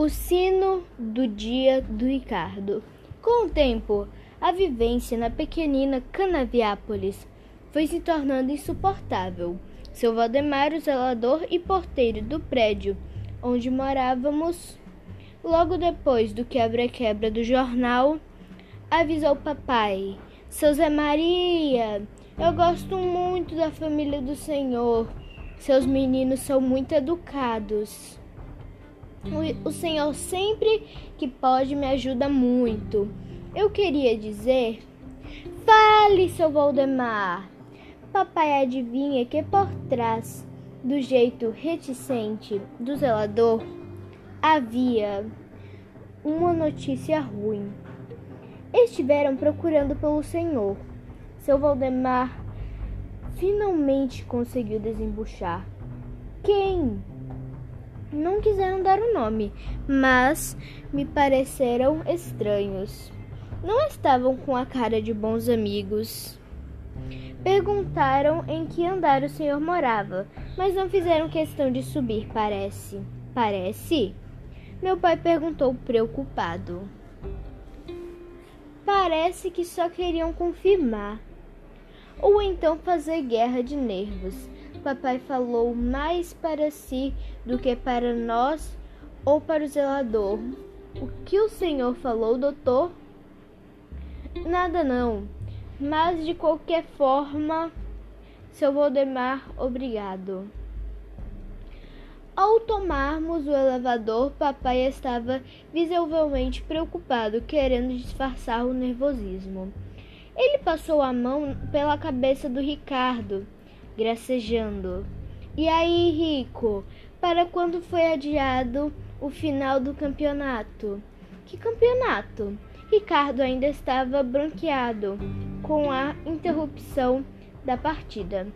O sino do dia do Ricardo. Com o tempo, a vivência na pequenina Canaviápolis foi se tornando insuportável. Seu Valdemar, o zelador e porteiro do prédio onde morávamos, logo depois do quebra-quebra do jornal, avisou papai: Seu Zé Maria, eu gosto muito da família do Senhor. Seus meninos são muito educados. O, Senhor sempre que pode me ajuda muito. Eu queria dizer, fale, seu Valdemar. Papai adivinha que por trás do jeito reticente do zelador havia uma notícia ruim. Estiveram procurando pelo Senhor. Seu Valdemar finalmente conseguiu desembuchar. Quem? Não quiseram dar o nome, mas me pareceram estranhos. Não estavam com a cara de bons amigos. Perguntaram em que andar o senhor morava, mas não fizeram questão de subir, parece. Parece? Meu pai perguntou preocupado. Parece que só queriam confirmar. Ou então fazer guerra de nervos papai falou mais para si do que para nós ou para o zelador. O que o senhor falou, doutor? Nada não, mas de qualquer forma, seu Valdemar, obrigado. Ao tomarmos o elevador, papai estava visivelmente preocupado, querendo disfarçar o nervosismo. Ele passou a mão pela cabeça do Ricardo gracejando. E aí, Rico, para quando foi adiado o final do campeonato? Que campeonato? Ricardo ainda estava branqueado com a interrupção da partida.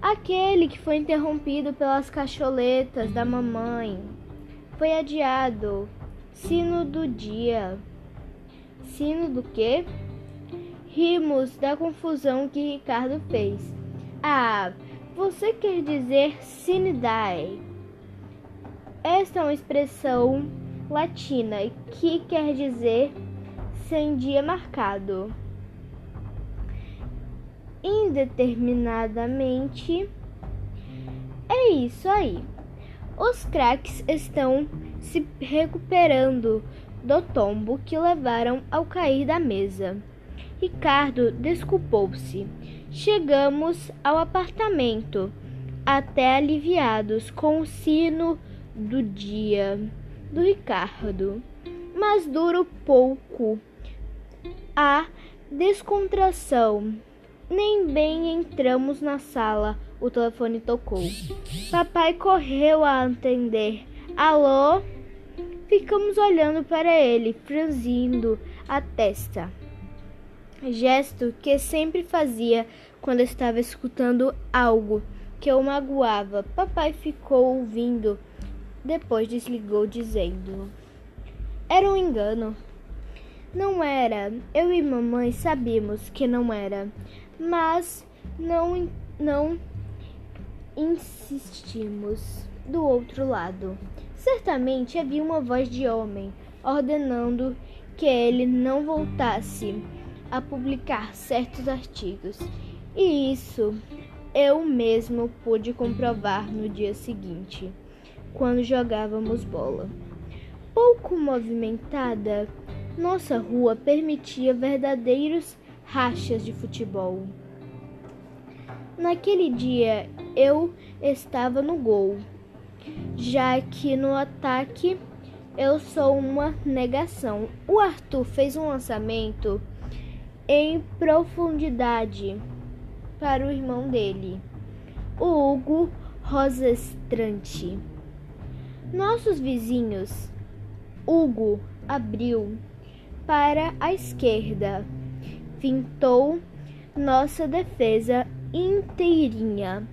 Aquele que foi interrompido pelas cacholetas da mamãe. Foi adiado. Sino do dia. Sino do quê? Rimos da confusão que Ricardo fez. Ah, você quer dizer sine die. Esta é uma expressão latina que quer dizer sem dia marcado. Indeterminadamente. É isso aí. Os craques estão se recuperando do tombo que levaram ao cair da mesa. Ricardo desculpou-se. Chegamos ao apartamento, até aliviados com o sino do dia do Ricardo, mas durou pouco a descontração. Nem bem entramos na sala, o telefone tocou. Papai correu a atender. Alô? Ficamos olhando para ele, franzindo a testa gesto que sempre fazia quando estava escutando algo que o magoava. Papai ficou ouvindo, depois desligou, dizendo: Era um engano. Não era. Eu e mamãe sabíamos que não era, mas não, não insistimos. Do outro lado, certamente havia uma voz de homem ordenando que ele não voltasse a publicar certos artigos. E isso eu mesmo pude comprovar no dia seguinte, quando jogávamos bola. Pouco movimentada, nossa rua permitia verdadeiros rachas de futebol. Naquele dia eu estava no gol, já que no ataque eu sou uma negação. O Arthur fez um lançamento em profundidade para o irmão dele, o Hugo Rosestrante. Nossos vizinhos, Hugo abriu para a esquerda, fintou nossa defesa inteirinha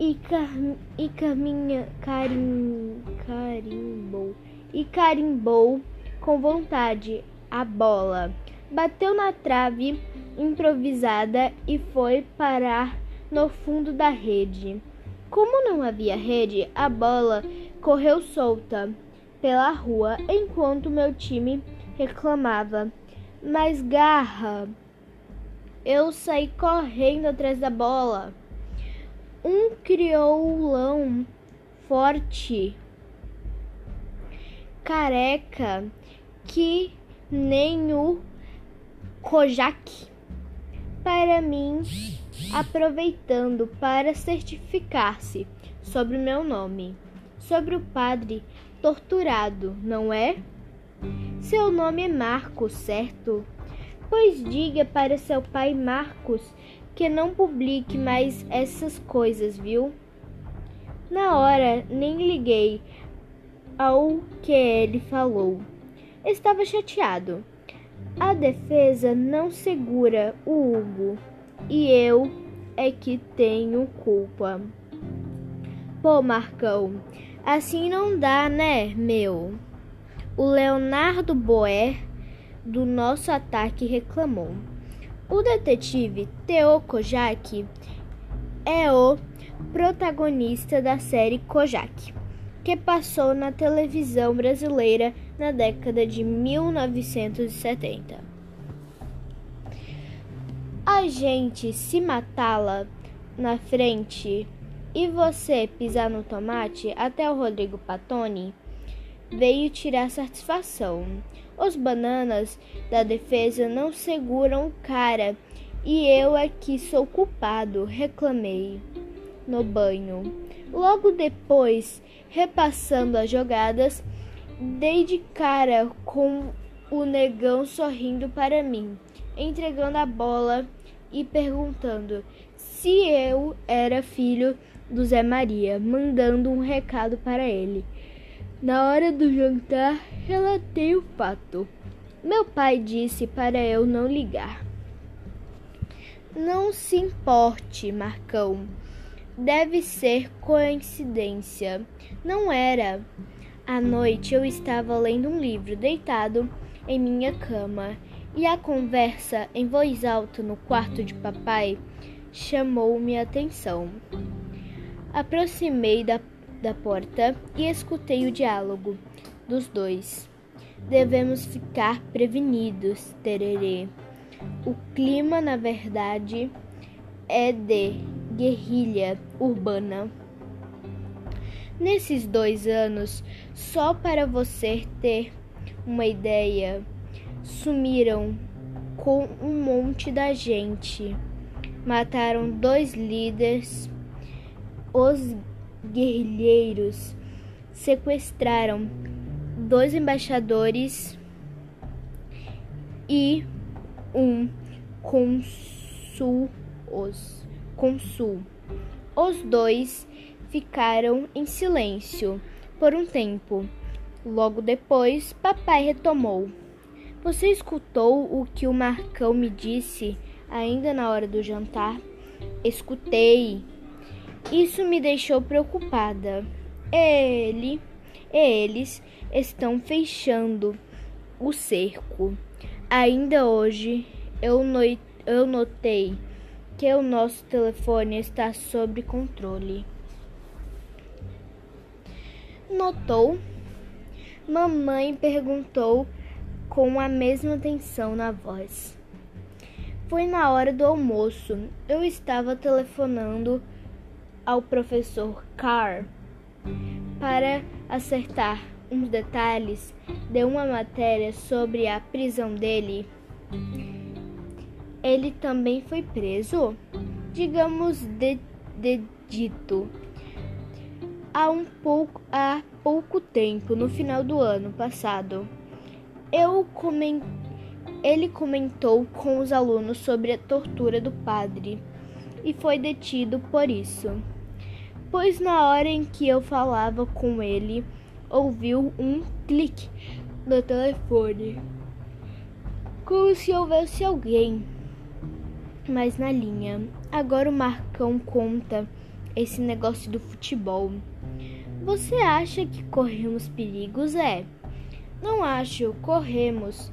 e, car e caminha carim carimbou e carimbou com vontade a bola bateu na trave improvisada e foi parar no fundo da rede. Como não havia rede, a bola correu solta pela rua enquanto meu time reclamava: Mais garra! Eu saí correndo atrás da bola. Um criolão forte, careca, que nem o Kojak, para mim, aproveitando para certificar-se sobre meu nome, sobre o padre torturado, não é? Seu nome é Marcos, certo? Pois diga para seu pai Marcos que não publique mais essas coisas, viu? Na hora nem liguei ao que ele falou. Estava chateado. A defesa não segura o Hugo e eu é que tenho culpa. Pô, Marcão, assim não dá, né, meu? O Leonardo Boer do nosso ataque reclamou. O detetive Theo Kojak é o protagonista da série Kojak, que passou na televisão brasileira na década de 1970. A gente se matá-la na frente e você pisar no tomate até o Rodrigo Patoni veio tirar satisfação. Os bananas da defesa não seguram o cara e eu é sou culpado, reclamei no banho. Logo depois, repassando as jogadas, dei de cara com o negão sorrindo para mim, entregando a bola e perguntando se eu era filho do Zé Maria, mandando um recado para ele. Na hora do jantar, relatei o fato. Meu pai disse para eu não ligar. Não se importe, Marcão. Deve ser coincidência. Não era. À noite eu estava lendo um livro deitado em minha cama e a conversa em voz alta no quarto de papai chamou minha atenção. Aproximei da, da porta e escutei o diálogo dos dois. Devemos ficar prevenidos, tererê. O clima, na verdade, é de guerrilha urbana. Nesses dois anos, só para você ter uma ideia, sumiram com um monte da gente. Mataram dois líderes, os guerrilheiros sequestraram dois embaixadores e um consul. Os consul. Os dois ficaram em silêncio por um tempo. Logo depois, papai retomou. Você escutou o que o Marcão me disse ainda na hora do jantar? Escutei. Isso me deixou preocupada. Ele, eles estão fechando o cerco. Ainda hoje eu, eu notei que o nosso telefone está sob controle. Notou? Mamãe perguntou com a mesma tensão na voz. Foi na hora do almoço. Eu estava telefonando ao professor Carr para acertar uns detalhes de uma matéria sobre a prisão dele. Ele também foi preso, digamos, de, de dito há um pouco há pouco tempo, no final do ano passado. Eu coment... Ele comentou com os alunos sobre a tortura do padre e foi detido por isso. Pois na hora em que eu falava com ele, ouviu um clique no telefone, como se houvesse alguém mais na linha. Agora o Marcão conta esse negócio do futebol. Você acha que corremos perigos? É. Não acho, corremos.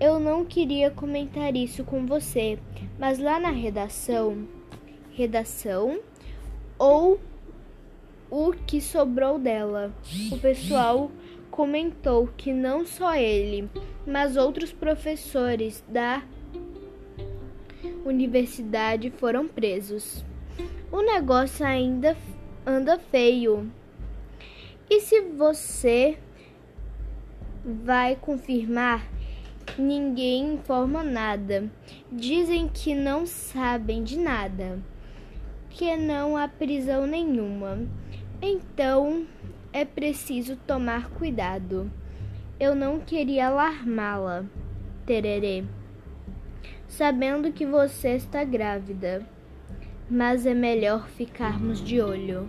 Eu não queria comentar isso com você, mas lá na redação, redação ou o que sobrou dela, o pessoal comentou que não só ele, mas outros professores da universidade foram presos. O negócio ainda anda feio. E se você vai confirmar, ninguém informa nada. Dizem que não sabem de nada, que não há prisão nenhuma. Então é preciso tomar cuidado. Eu não queria alarmá-la, Tererê, sabendo que você está grávida, mas é melhor ficarmos de olho.